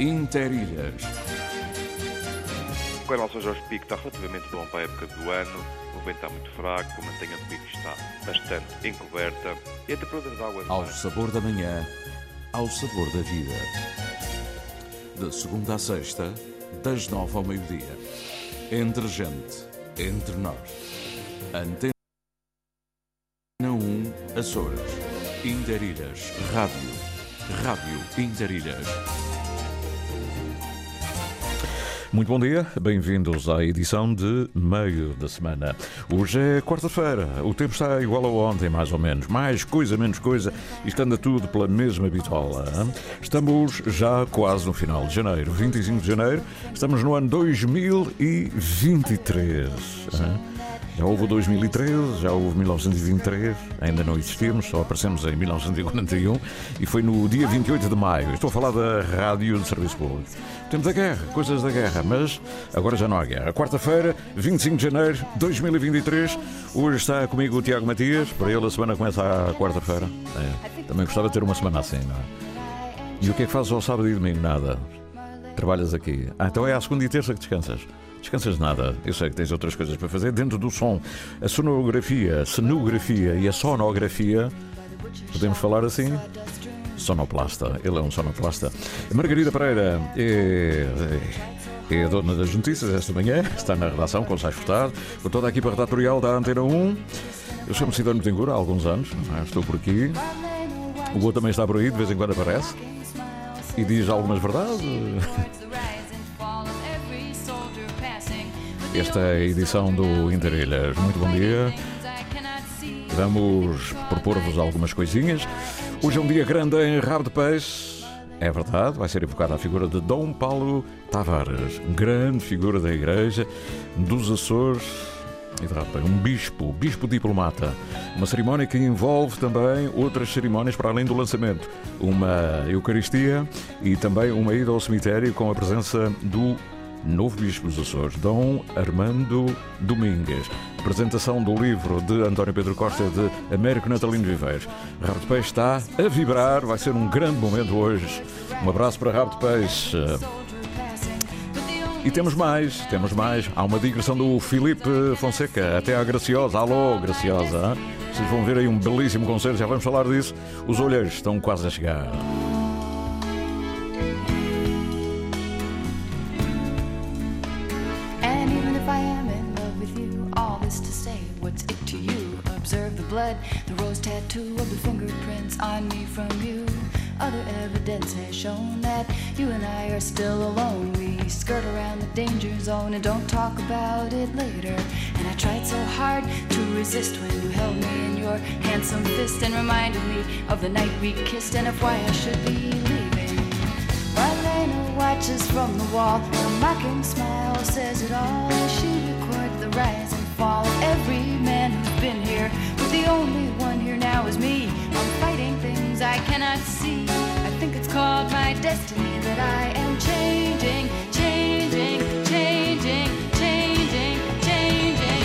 Interilhas. O canal São Jorge Pico está relativamente bom para a época do ano. O vento está muito fraco, a mantenha do pico está bastante encoberta e a temperatura da água Ao mar sabor da manhã, ao sabor da vida. De segunda a sexta, das nove ao meio-dia. Entre gente, entre nós. Antena 1, Açores. Interilhas. Rádio. Rádio Interilhas. Muito bom dia, bem-vindos à edição de meio da semana. Hoje é quarta-feira, o tempo está igual a ontem, mais ou menos. Mais coisa, menos coisa, isto anda tudo pela mesma bitola. Estamos já quase no final de janeiro, 25 de janeiro, estamos no ano 2023. hein? Já houve o 2013, já houve 1923, ainda não existimos, só aparecemos em 1941 e foi no dia 28 de maio. Estou a falar da Rádio de Serviço Público. Temos a guerra, coisas da guerra, mas agora já não há guerra. Quarta-feira, 25 de janeiro de 2023. Hoje está comigo o Tiago Matias. Para ele a semana começa à quarta-feira. É, também gostava de ter uma semana assim, não é? E o que é que fazes ao sábado e domingo? Nada. Trabalhas aqui. Ah, então é à segunda e terça que descansas. Descansas nada. Eu sei que tens outras coisas para fazer dentro do som. A sonografia, a cenografia e a sonografia. Podemos falar assim? Sonoplasta. Ele é um sonoplasta. Margarida Pereira é, é a dona das notícias esta manhã. Está na redação com o Sais Furtado, com toda a equipa redatorial da Antena 1. Eu chamo-me Cidano Tengur há alguns anos. Ah, Estou por aqui. O outro também está por aí, de vez em quando aparece. E diz algumas verdades. Esta é a edição do Interilhas. Muito bom dia. Vamos propor-vos algumas coisinhas. Hoje é um dia grande em Rabo de Peixe. É verdade, vai ser evocada a figura de Dom Paulo Tavares, grande figura da Igreja dos Açores um bispo, bispo diplomata. Uma cerimónia que envolve também outras cerimónias para além do lançamento. Uma Eucaristia e também uma ida ao cemitério com a presença do novo bispo dos Açores, Dom Armando Domingues. Apresentação do livro de António Pedro Costa de Américo Natalino Viveiros. Rabo de Peixe está a vibrar, vai ser um grande momento hoje. Um abraço para Rabo de Peixe. E temos mais, temos mais. Há uma digressão do Filipe Fonseca até à Graciosa. Alô, Graciosa. Vocês vão ver aí um belíssimo concerto, já vamos falar disso. Os olheiros estão quase a chegar. The rose tattoo of the fingerprints on me from you. Other evidence has shown that you and I are still alone. We skirt around the danger zone and don't talk about it later. And I tried so hard to resist when you held me in your handsome fist and reminded me of the night we kissed and of why I should be leaving. Marlena watches from the wall. Her mocking smile says it all. She records the rise and fall of every man who's been here. The only one here now is me. I'm fighting things I cannot see. I think it's called my destiny that I am changing, changing, changing, changing, changing.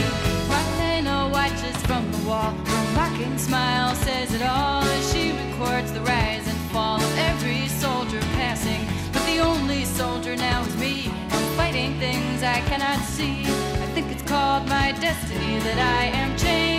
Marlena watches from the wall. Her mocking smile says it all as she records the rise and fall of every soldier passing. But the only soldier now is me. I'm fighting things I cannot see. I think it's called my destiny that I am changing.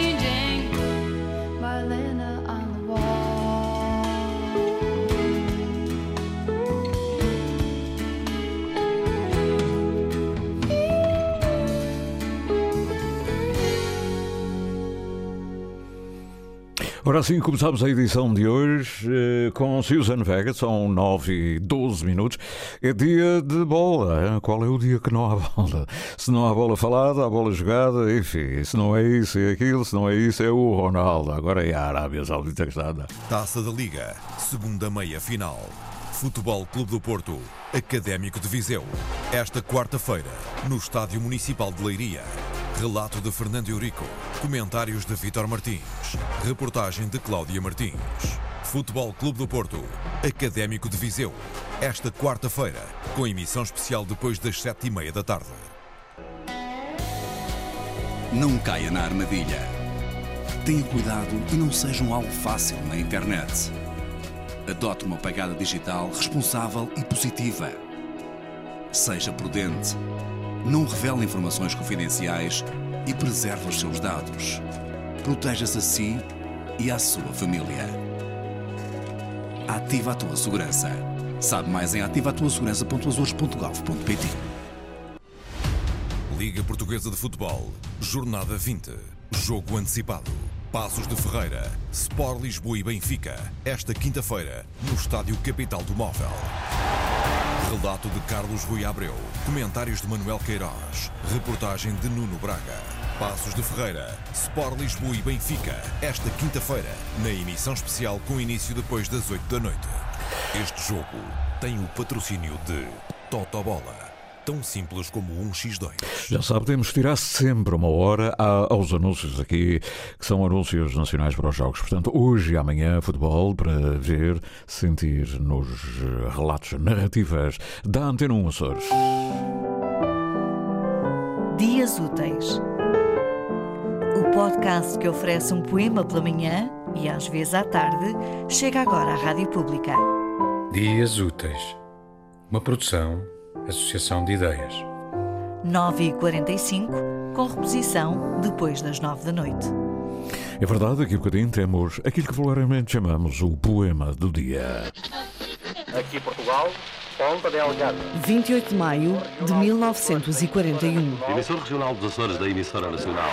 Ora assim, começamos a edição de hoje eh, com Susan Vega, são 9 e 12 minutos. É dia de bola. Qual é o dia que não há bola? Se não há bola falada, há bola jogada, enfim. Se não é isso, é aquilo. Se não é isso, é o Ronaldo. Agora é a Arábia Saudita que está a. Taça da Liga, segunda meia final. Futebol Clube do Porto, Académico de Viseu. Esta quarta-feira, no Estádio Municipal de Leiria. Relato de Fernando Eurico. Comentários de Vítor Martins. Reportagem de Cláudia Martins. Futebol Clube do Porto, Académico de Viseu. Esta quarta-feira, com emissão especial depois das sete e meia da tarde. Não caia na armadilha. Tenha cuidado e não seja um alvo fácil na internet. Adote uma pegada digital responsável e positiva. Seja prudente. Não revele informações confidenciais e preserve os seus dados. Proteja-se a si e à sua família. Ativa a tua segurança. Sabe mais em ativatuasegurança.azores.gov.pt Liga Portuguesa de Futebol, Jornada 20. Jogo antecipado. Passos de Ferreira, Sport Lisboa e Benfica. Esta quinta-feira, no Estádio Capital do Móvel. Relato de Carlos Rui Abreu. Comentários de Manuel Queiroz. Reportagem de Nuno Braga. Passos de Ferreira, Sport Lisboa e Benfica. Esta quinta-feira, na emissão especial com início depois das 8 da noite. Este jogo tem o patrocínio de Totobola. Tão simples como um X2. Já sabe, temos que tirar sempre uma hora aos anúncios aqui, que são anúncios nacionais para os jogos. Portanto, hoje e amanhã, futebol para ver, sentir nos relatos narrativas da Antena 1 Açores. Dias Úteis. O podcast que oferece um poema pela manhã e às vezes à tarde chega agora à Rádio Pública. Dias Úteis. Uma produção, associação de ideias. 9h45, com reposição depois das 9 da noite. É verdade, aqui um bocadinho temos aquilo que vulgarmente chamamos o poema do dia. Aqui Portugal, Ponta Delgada. 28 de maio de 1941. Emissor regional dos Açores da emissora nacional.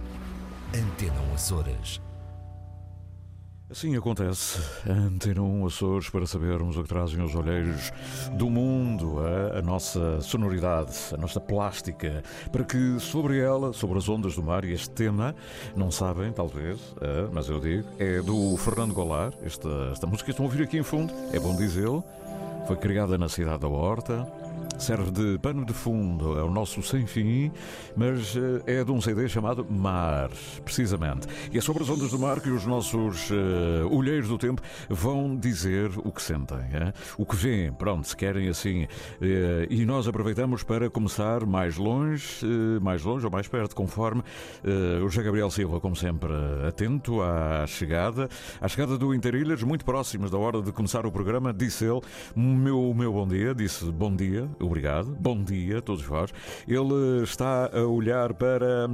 Antena 1 Açores. Assim acontece. Antena 1 Açores para sabermos o que trazem os olheiros do mundo, a, a, nossa sonoridade, a nossa plástica, para que sobre ela, sobre as ondas do mar, e este tema, não sabem, talvez, mas eu digo, é do Fernando Goulart. Esta, esta música que estão a ouvir aqui em fundo, é bom dizê-lo, foi criada na cidade da Horta serve de pano de fundo, é o nosso sem fim, mas é de um CD chamado Mar, precisamente. E é sobre as ondas do mar que os nossos uh, olheiros do tempo vão dizer o que sentem, é? o que veem, pronto, se querem assim. Uh, e nós aproveitamos para começar mais longe, uh, mais longe ou mais perto, conforme o José Gabriel Silva, como sempre, atento à chegada, à chegada do Interilhas, muito próximos da hora de começar o programa, disse ele, meu, meu bom dia, disse bom dia, obrigado. Bom dia a todos vós. Ele está a olhar para,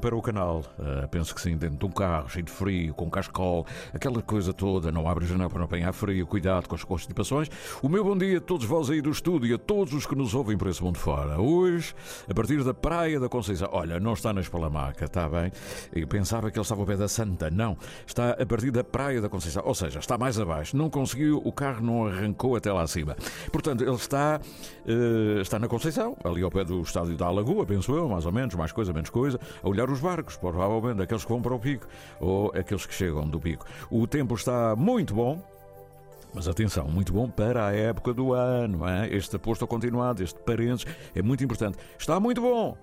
para o canal. Uh, penso que sim, dentro de um carro, cheio de frio, com cascol, aquela coisa toda. Não abre a janela para não apanhar frio. Cuidado com as constipações. O meu bom dia a todos vós aí do estúdio e a todos os que nos ouvem por esse mundo fora. Hoje, a partir da Praia da Conceição. Olha, não está na Espalamaca, está bem? Eu pensava que ele estava ao pé da Santa. Não. Está a partir da Praia da Conceição. Ou seja, está mais abaixo. Não conseguiu, o carro não arrancou até lá acima. Portanto, ele está. Uh, está na Conceição, ali ao pé do estádio da Alagoa, penso eu, mais ou menos, mais coisa, menos coisa, a olhar os barcos, provavelmente, aqueles que vão para o pico ou aqueles que chegam do pico. O tempo está muito bom, mas atenção, muito bom para a época do ano. Hein? Este aposto continuado, este parênteses, é muito importante. Está muito bom.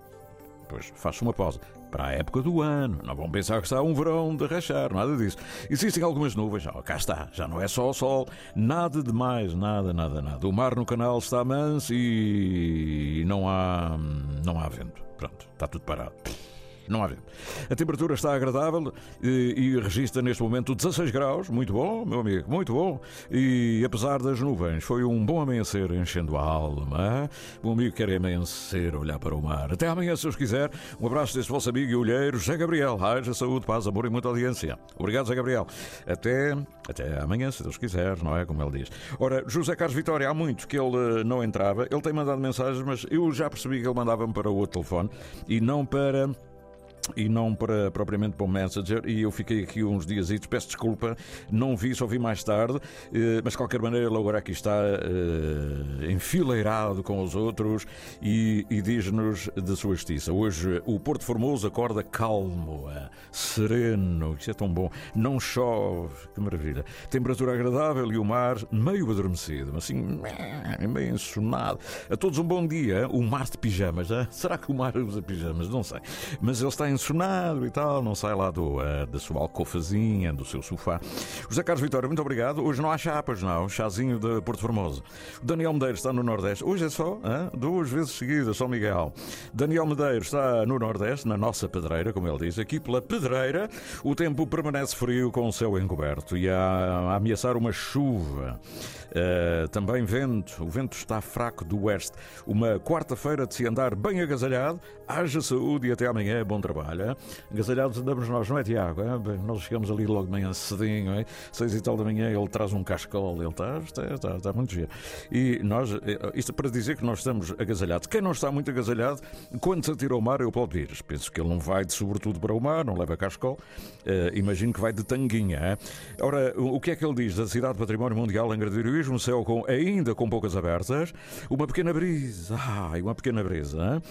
Pois faço uma pausa para a época do ano. Não vão pensar que está um verão de rachar, nada disso. Existem algumas nuvens, já, cá está, já não é só o sol, nada de mais, nada, nada, nada. O mar no canal está manso e não há, não há vento. Pronto, está tudo parado não há vento. A temperatura está agradável e, e, registra neste momento 16 graus, muito bom, meu amigo, muito bom. E apesar das nuvens, foi um bom amanhecer enchendo a alma. Meu amigo quer amanhecer, olhar para o mar. Até amanhã, se os quiser. Um abraço deste vosso amigo e olheiro, José Gabriel. Haja saúde, paz, amor e muita audiência. Obrigado, José Gabriel. Até, até amanhã, se Deus quiser, não é? Como ele diz. Ora, José Carlos Vitória, há muito que ele não entrava. Ele tem mandado mensagens, mas eu já percebi que ele mandava-me para o outro telefone e não para e não para propriamente para o Messenger. E eu fiquei aqui uns dias peço desculpa, não vi, só vi mais tarde, eh, mas de qualquer maneira ele agora aqui está eh, enfileirado com os outros e, e diz-nos de sua justiça. Hoje o Porto Formoso acorda calmo, eh, sereno, isso é tão bom, não chove, que maravilha. Temperatura agradável e o mar meio adormecido, assim, meio ensonado. A todos um bom dia, o mar de pijamas, será que o mar usa pijamas? Não sei, mas ele está ensonado e tal, não sai lá do, uh, da sua alcofazinha, do seu sofá. José Carlos Vitória, muito obrigado. Hoje não há chapas, não. Chazinho de Porto Formoso. Daniel Medeiros está no Nordeste. Hoje é só, hein? duas vezes seguidas, São Miguel. Daniel Medeiros está no Nordeste, na nossa pedreira, como ele diz. Aqui pela pedreira, o tempo permanece frio com o céu encoberto e a, a ameaçar uma chuva. Uh, também vento. O vento está fraco do oeste. Uma quarta-feira de se andar bem agasalhado. Haja saúde e até amanhã. Bom trabalho trabalho. Agasalhados andamos nós, não é, Tiago? É? Nós chegamos ali logo de manhã cedinho, é? seis e tal da manhã, ele traz um cascol, ele está, está, está, está muito giro. E nós, eh, isto para dizer que nós estamos agasalhados. Quem não está muito agasalhado, quando se atira ao mar, é o Paulo Pires. Penso que ele não vai de sobretudo para o mar, não leva cascol. Uh, imagino que vai de tanguinha. É? Ora, o que é que ele diz da cidade Património Mundial em Gradiroísmo, céu com, ainda com poucas abertas, uma pequena brisa, ai, uma pequena brisa,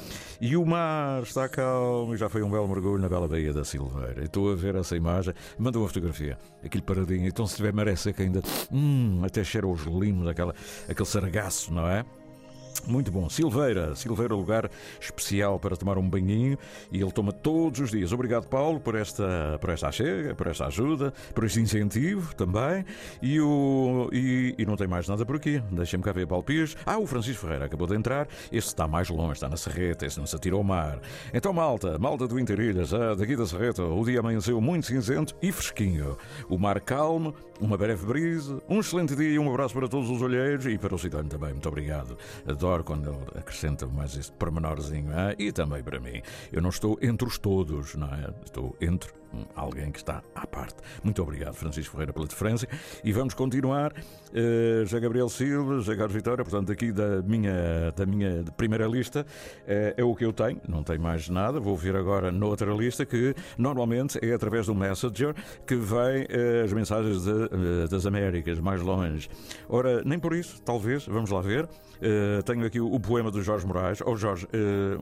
e o mar está calmo e já foi um belo mergulho na bela Baía da Silveira. Estou a ver essa imagem, manda uma fotografia, aquele paradinho. Então, se tiver maré seca ainda, hum, até cheira os limos, aquela, aquele sargaço, não é? Muito bom. Silveira. Silveira, lugar especial para tomar um banhinho e ele toma todos os dias. Obrigado, Paulo, por esta, por esta chega, por esta ajuda, por este incentivo também. E, o, e, e não tem mais nada por aqui. Deixem-me cá ver, Paulo Pires. Ah, o Francisco Ferreira acabou de entrar. Este está mais longe, está na Serreta, esse não se atira ao mar. Então, malta, malta do Interilhas, ah, daqui da Serreta, o dia amanheceu muito cinzento e fresquinho. O mar calmo, uma breve brisa, um excelente dia e um abraço para todos os olheiros e para o cidadão também. Muito obrigado. Adoro quando ele acrescenta mais este pormenorzinho. Ah, e também para mim. Eu não estou entre os todos, não é? Estou entre alguém que está à parte. Muito obrigado, Francisco Ferreira, pela diferença. E vamos continuar. Uh, José Gabriel Silva, José Carlos Vitória, portanto, aqui da minha, da minha primeira lista uh, é o que eu tenho, não tenho mais nada. Vou ver agora noutra lista que normalmente é através do Messenger que vem uh, as mensagens de, das Américas, mais longe. Ora, nem por isso, talvez, vamos lá ver. tenho aqui o, poema do Jorge Moraes. Oh, Jorge,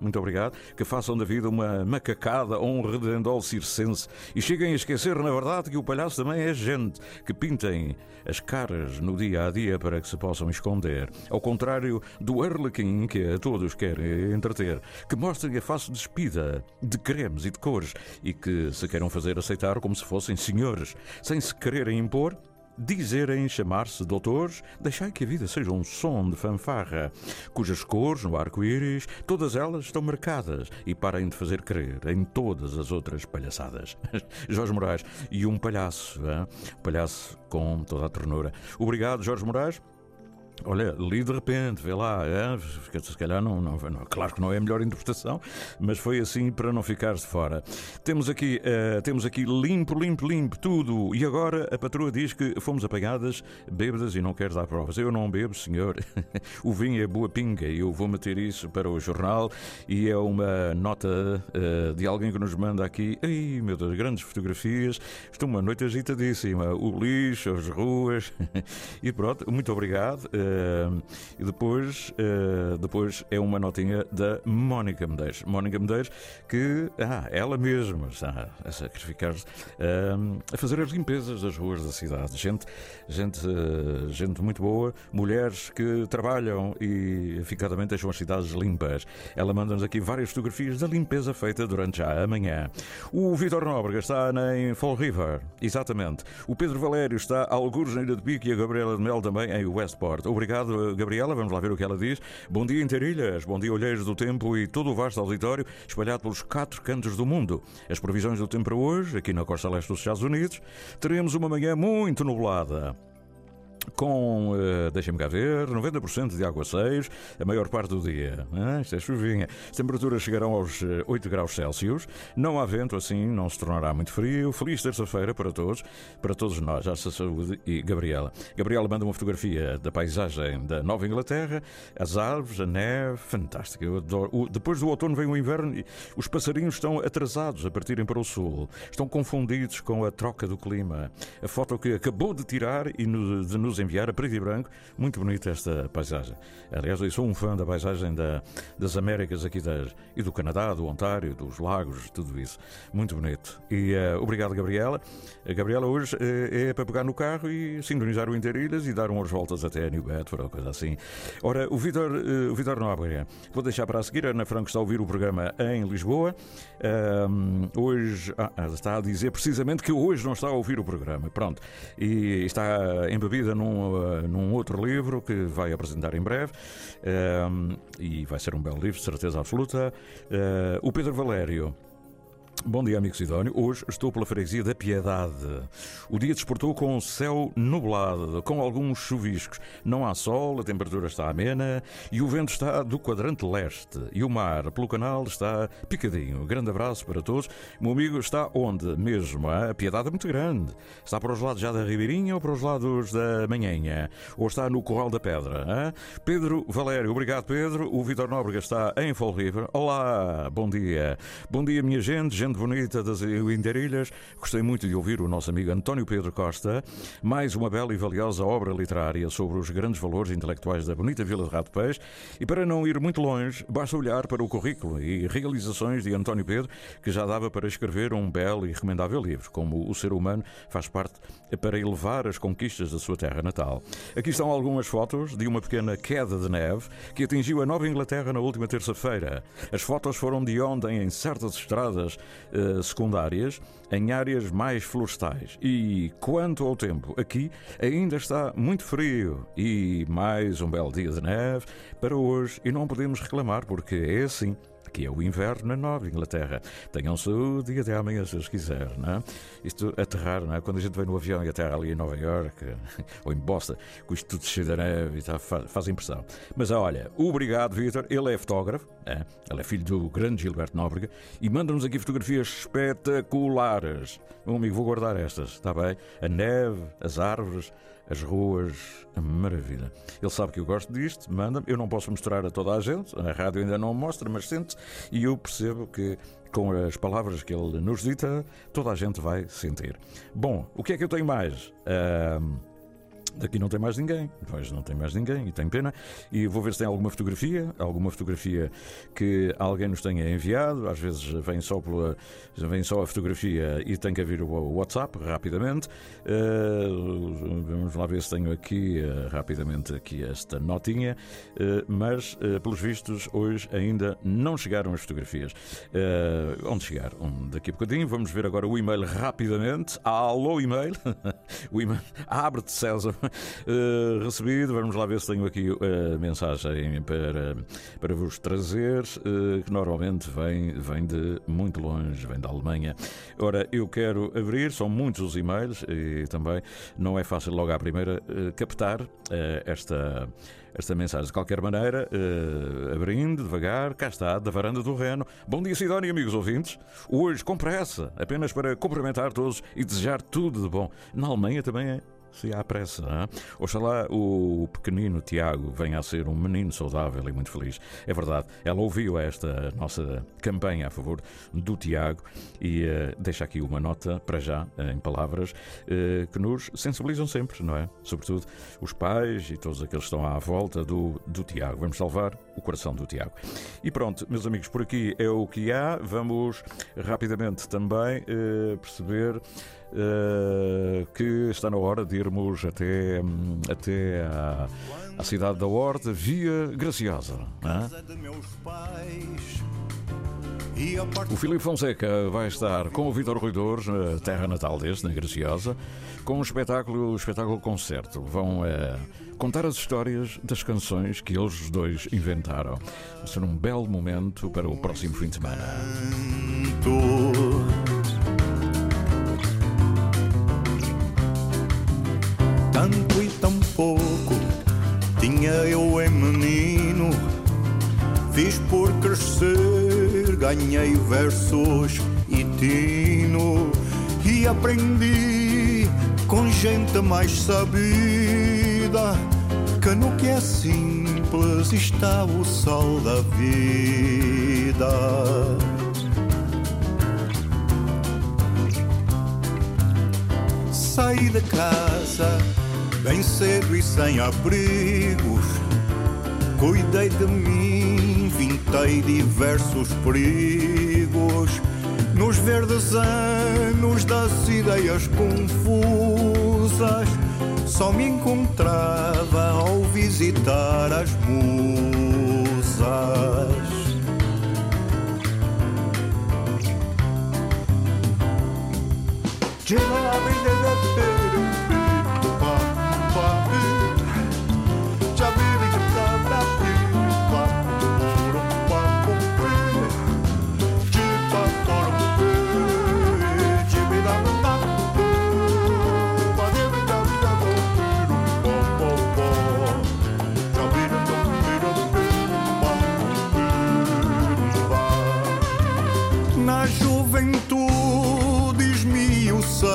muito obrigado. Que façam da vida uma macacada ou um redendol circense e cheguem a esquecer, na verdade, que o palhaço também é gente, que pintem as caras no dia a dia para que se possam esconder. Ao contrário do Arlequim, que a todos querem entreter, que mostrem a face despida de cremes e de cores e que se queiram fazer aceitar como se fossem senhores, sem se quererem impor dizerem chamar-se doutores, deixai que a vida seja um som de fanfarra, cujas cores no arco-íris, todas elas estão marcadas e parem de fazer crer em todas as outras palhaçadas. Jorge Moraes e um palhaço, hein? palhaço com toda a ternura. Obrigado, Jorge Moraes. Olha, li de repente, vê lá, é, se calhar não, não, não, claro que não é a melhor interpretação, mas foi assim para não ficar de fora. Temos aqui, uh, temos aqui limpo, limpo, limpo, tudo. E agora a patroa diz que fomos apanhadas bêbadas e não quer dar provas. Eu não bebo, senhor. o vinho é boa pinga e eu vou meter isso para o jornal e é uma nota uh, de alguém que nos manda aqui. Ai, meu Deus, grandes fotografias. Estou uma noite agitadíssima. O lixo, as ruas. e pronto, muito obrigado. Uh, E depois, uh, depois é uma notinha da Mónica Medeiros. Mónica Medeiros, que ah, ela mesma está a sacrificar-se uh, a fazer as limpezas das ruas da cidade. Gente, gente, gente muito boa, mulheres que trabalham e eficazmente deixam as cidades limpas. Ela manda-nos aqui várias fotografias da limpeza feita durante já a manhã. O Vitor Nóbrega está em Fall River, exatamente. O Pedro Valério está a algures na Ilha de Pique e a Gabriela de Mel também em Westport. Obrigado, Gabriela. Vamos lá ver o que ela diz. Bom dia, Interilhas. Bom dia, Olheiros do Tempo e todo o vasto auditório espalhado pelos quatro cantos do mundo. As previsões do tempo para hoje, aqui na costa leste dos Estados Unidos, teremos uma manhã muito nublada com, uh, deixem-me cá ver, 90% de aguaceiros, a maior parte do dia. Ah, isto é chuvinha. As temperaturas chegarão aos 8 eh, graus Celsius. Não há vento, assim não se tornará muito frio. Feliz terça-feira para todos, para todos nós. Já saúde e Gabriela. Gabriela manda uma fotografia da paisagem da Nova Inglaterra, as árvores, a neve, fantástica. Depois do outono vem o inverno e os passarinhos estão atrasados a partirem para o sul. Estão confundidos com a troca do clima. A foto que acabou de tirar e de nos enviar a preto e branco. Muito bonita esta paisagem. Aliás, eu sou um fã da paisagem da, das Américas aqui das, e do Canadá, do Ontário, dos lagos, tudo isso. Muito bonito. E uh, obrigado, Gabriela. A Gabriela hoje uh, é para pegar no carro e sintonizar o Interilhas e dar umas voltas até New Bedford ou coisa assim. Ora, o Vitor, uh, o Vitor Nóbrega, vou deixar para a seguir. A Ana Franco está a ouvir o programa em Lisboa. hoje ah, está a dizer precisamente que hoje não está a ouvir o programa. Pronto. E está embebida num, num outro livro que vai apresentar em breve. e vai ser um belo livro, certeza absoluta. o Pedro Valério Bom dia, amigo Sidónio. Hoje estou pela freguesia da Piedade. O dia desportou com o céu nublado, com alguns chuviscos. Não há sol, a temperatura está amena e o vento está do quadrante leste. E o mar, pelo canal, está picadinho. Grande abraço para todos. Meu amigo está onde mesmo? A Piedade é muito grande. Está para os lados já da Ribeirinha ou para os lados da Manhenha? Ou está no Corral da Pedra? Hein? Pedro Valério, obrigado Pedro. O Vitor Nóbrega está em Fall River. Olá, bom dia. Bom dia, minha gente. gente gente bonita das Interilhas. Gostei muito de ouvir o nosso amigo António Pedro Costa. Mais uma bela e valiosa obra literária sobre os grandes valores intelectuais da bonita Vila de Rato Peixe. E para não ir muito longe, basta olhar para o currículo e realizações de António Pedro, que já dava para escrever um belo e recomendável livro, como o ser humano faz parte para elevar as conquistas da sua terra natal. Aqui estão algumas fotos de uma pequena queda de neve que atingiu a Nova Inglaterra na última terça-feira. As fotos foram de ontem em certas estradas uh, secundárias em áreas mais florestais. E quanto ao tempo, aqui ainda está muito frio e mais um belo dia de neve para hoje e não podemos reclamar porque é assim que é o inverno na Nova Inglaterra. Tenham saúde e até amanhã, se os quiser, não é? Isto aterrar, não é? Quando a gente vem no avião e aterra ali em Nova York ou em Boston, com isto tudo cheio de neve tal, faz, faz impressão. Mas olha, obrigado, Vitor. Ele é fotógrafo, é? ele é filho do grande Gilberto Nóbrega e manda-nos aqui fotografias espetaculares. Meu amigo, vou guardar estas, está bem? A neve, as árvores, as ruas, maravilha. Ele sabe que eu gosto disto, manda-me. Eu não posso mostrar a toda a gente, a rádio ainda não mostra, mas sente e eu percebo que com as palavras que ele nos dita, toda a gente vai sentir. Bom, o que é que eu tenho mais? Uh, Daqui não tem mais ninguém, pois não tem mais ninguém e tem pena. E vou ver se tem alguma fotografia, alguma fotografia que alguém nos tenha enviado. Às vezes vem só, pela, vem só a fotografia e tem que haver o WhatsApp rapidamente. Uh, vamos lá ver se tenho aqui uh, rapidamente aqui esta notinha. Uh, mas, pelos vistos, hoje ainda não chegaram as fotografias. onde chegar? Um, daqui a bocadinho. Vamos ver agora o e-mail rapidamente. Alô, e-mail. o e-mail. Abre-te, César uh, recebido. Vamos lá ver se tenho aqui a mensagem para, para vos trazer, uh, que normalmente vem, vem de muito longe, vem da Alemanha. Ora, eu quero abrir, são muitos os e-mails e também não é fácil logo à primeira captar esta esta mensagem. De qualquer maneira, abrindo devagar, cá está, da varanda do Reno. Bom dia, Sidónia, amigos ouvintes. Hoje, com pressa, apenas para cumprimentar todos e desejar tudo de bom. Na Alemanha também é se há pressa. Hein? Oxalá o pequenino Tiago venha a ser um menino saudável e muito feliz. É verdade, ela ouviu esta nossa campanha a favor do Tiago e uh, deixa aqui uma nota, para já, em palavras, uh, que nos sensibilizam sempre, não é? Sobretudo os pais e todos aqueles que estão à volta do, do Tiago. Vamos salvar o coração do Tiago. E pronto, meus amigos, por aqui é o que há. Vamos rapidamente também perceber que está na hora de irmos até, até a, a cidade da Horta via Graciosa. O Filipe Fonseca vai estar com o Vitor Ruidores na terra natal deste, na Graciosa, com um espetáculo, um espetáculo concerto. Vão é, contar as histórias das canções que eles dois inventaram. Vai ser um belo momento para o próximo fim de semana. Eu em menino. Fiz por crescer, ganhei versos e tino. E aprendi com gente mais sabida Que no que é simples está o sol da vida. Saí de casa bem cedo e sem abrigos. Cuidei de mim, vintei diversos perigos. Nos verdes anos das ideias confusas, só me encontrava ao visitar as musas.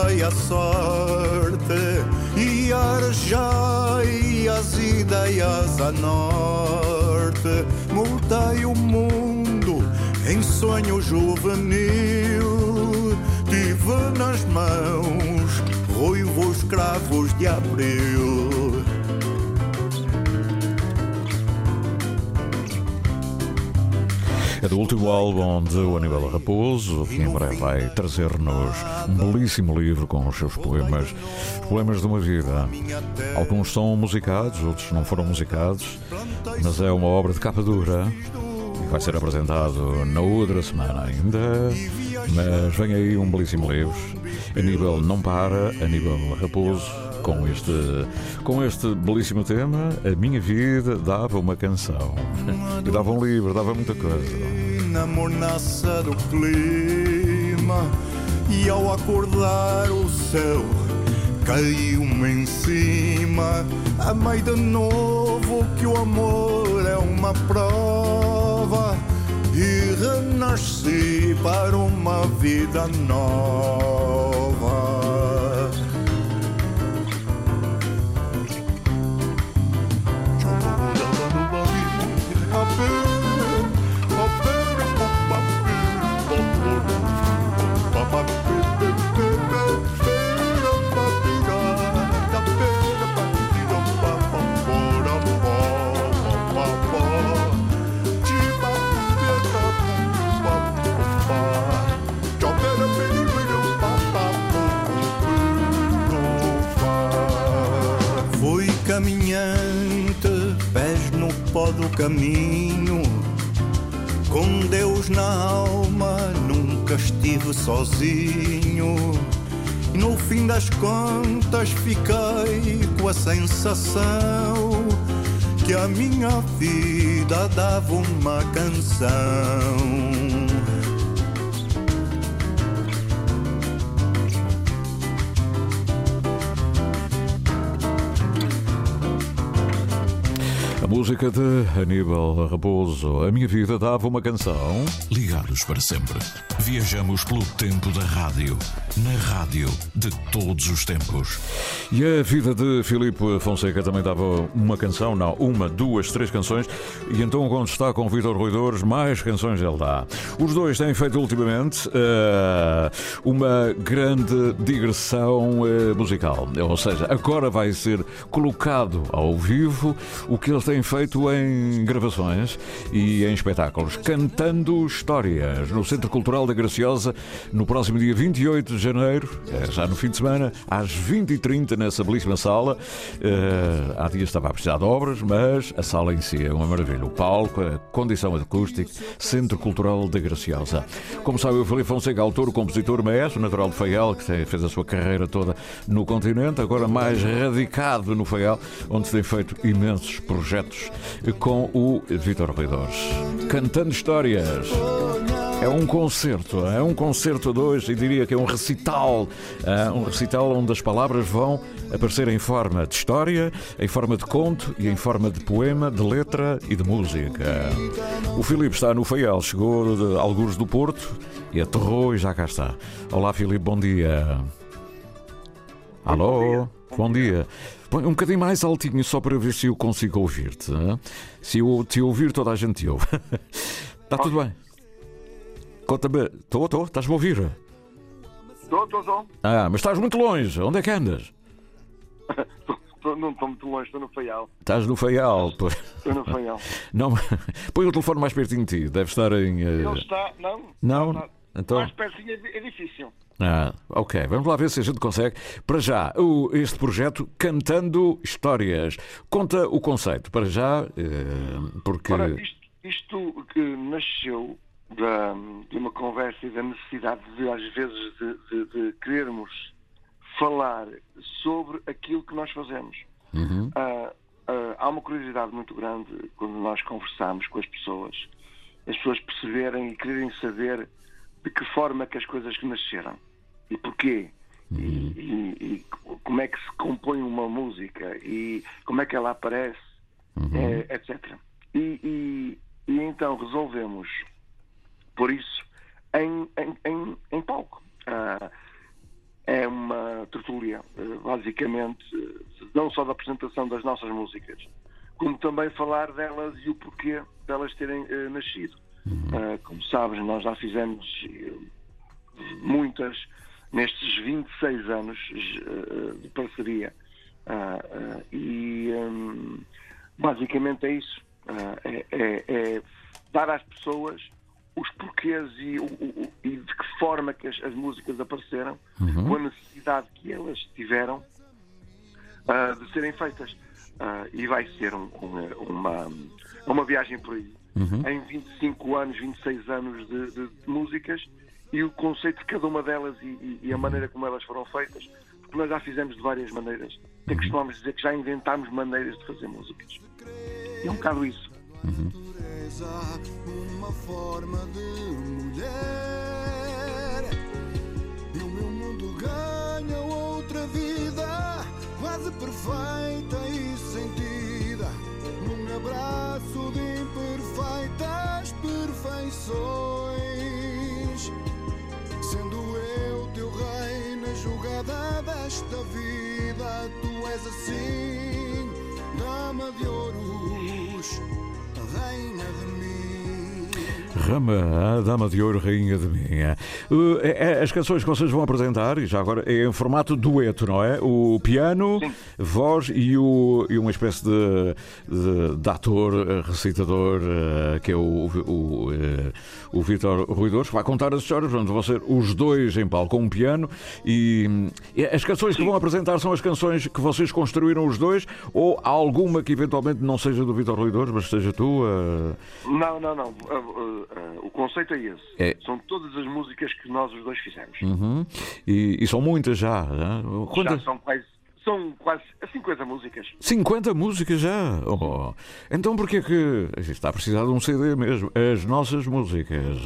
Esmiucei a sorte e arejei as ideias a norte. Mudei o mundo em sonho juvenil. Tive nas mãos ruivos cravos de abril. Do último álbum de Aníbal Raposo, que em breve vai trazer-nos um belíssimo livro com os seus poemas, os poemas de uma vida. Alguns são musicados, outros não foram musicados, mas é uma obra de capa dura e vai ser apresentado na outra semana ainda. Mas vem aí um belíssimo livro. Aníbal não para, Aníbal Raposo com este, com este belíssimo tema, a minha vida dava uma canção. E dava um livro, dava muita coisa. Na mornaça do clima e ao acordar o céu caiu-me em cima. Amei de novo que o amor é uma prova e renasci para uma vida nova. Caminho. Com Deus na alma, nunca estive sozinho. E no fim das contas, fiquei com a sensação que a minha vida dava uma canção. A música de Aníbal Raposo, A Minha Vida Dava uma Canção. Ligados para sempre. Viajamos pelo tempo da rádio. Na rádio de todos os tempos. E a vida de Filipe Fonseca também dava uma canção, não, uma, duas, três canções. E então, quando está com Vitor Ruidores, mais canções ele dá. Os dois têm feito ultimamente uh, uma grande digressão uh, musical. Ou seja, agora vai ser colocado ao vivo o que eles têm feito em gravações e em espetáculos, cantando histórias no Centro Cultural da Graciosa no próximo dia 28 de janeiro, é já no fim de semana, às 20h30, nessa belíssima sala. Uh, há dias estava a precisar de obras, mas a sala em si é uma maravilha. O palco, a condição acústica, Centro Cultural da Graciosa. Como sabe, o Felipe Fonseca, autor, compositor, maestro, natural de Faial, que fez a sua carreira toda no continente, agora mais radicado no Faial, onde tem feito imensos projetos com o Vitor Ruidores. Cantando histórias. É um concerto, é um concerto a dois, e diria que é um recital. é um recital onde as palavras vão aparecer em forma de história, em forma de conto e em forma de poema, de letra e de música. O Filipe está no Faial, chegou de Algures do Porto e aterrou e já cá está. Olá Filipe, bom dia. Alô, bom dia. Põe um bocadinho mais altinho só para ver se eu consigo ouvir-te. Se eu te ouvir, toda a gente te ouve. Está tudo bem? Conta-me. Estou, estou. Estás-me a ouvir? Estou, estou, estou. Ah, mas estás muito longe. Onde é que andas? não estou muito longe, estou no Faial. Estás no Faial, pois. Estou no Faial. Não, põe o telefone mais pertinho de ti. Deve estar em. Não está, não. Não? Está. Então... Mais pertinho é, é difícil. Ah, ok. Vamos lá ver se a gente consegue. Para já, o, este projeto Cantando Histórias. Conta o conceito, para já, uh, porque. Ora, isto, isto que nasceu da, de uma conversa e da necessidade de, às vezes, de, de, de querermos falar sobre aquilo que nós fazemos. Uhum. Uh, uh, há uma curiosidade muito grande quando nós conversamos com as pessoas, as pessoas perceberem e quererem saber de que forma que as coisas nasceram e porquê. Uhum. E, e, e, como é que se compõe uma música e como é que ela aparece, uhum. é, etc. E, e, então resolvemos por isso em, em, em, em palco. Uh, é uma tertúlia, uh, basicamente, não só da apresentação das nossas músicas, como também falar delas e o porquê delas terem nascido. Uhum. como sabes, nós já fizemos muitas nestes 26 anos de parceria. e um, basicamente é isso. É, é, é dar às pessoas os porquês e, o, o, e, de que forma que as, as músicas apareceram, uhum. com a necessidade que elas tiveram uh, de serem feitas. Uh, e vai ser um, um, uma, uma viagem por aí. Uhum. Em 25 anos, 26 anos de, de, de, músicas e o conceito de cada uma delas e, e, e, a maneira como elas foram feitas, porque nós já fizemos de várias maneiras. Até costumamos dizer que já inventámos maneiras de fazer músicas. E é um bocado isso. Uhum uma forma de mulher. E o meu mundo ganha outra vida, quase perfeita e sentida, num abraço de imperfeitas perfeições. Sendo eu teu rei na jogada desta vida, tu és assim, dama de ouros, reina de mim. Rama, a Dama de Ouro, Rainha de Minha. Uh, é, é, as canções que vocês vão apresentar, e já agora é em formato dueto, não é? O piano, Sim. voz e, o, e uma espécie de, de, de ator, uh, recitador, uh, que é o, o, o Vitor Ruidores, que vai contar as histórias. Portanto, vão ser os dois em palco, com um piano. E, e as canções Sim. que vão apresentar são as canções que vocês construíram os dois, ou alguma que eventualmente não seja do Vitor Ruidores, mas seja tua? Não, não, não. Uh, o conceito é esse. É. São todas as músicas que nós os dois fizemos. Uhum. E, e, são muitas já. Já, já são quase, são quase 50 músicas. 50 músicas já? Oh. Então porquê que. Está a precisar de um CD mesmo. As nossas músicas.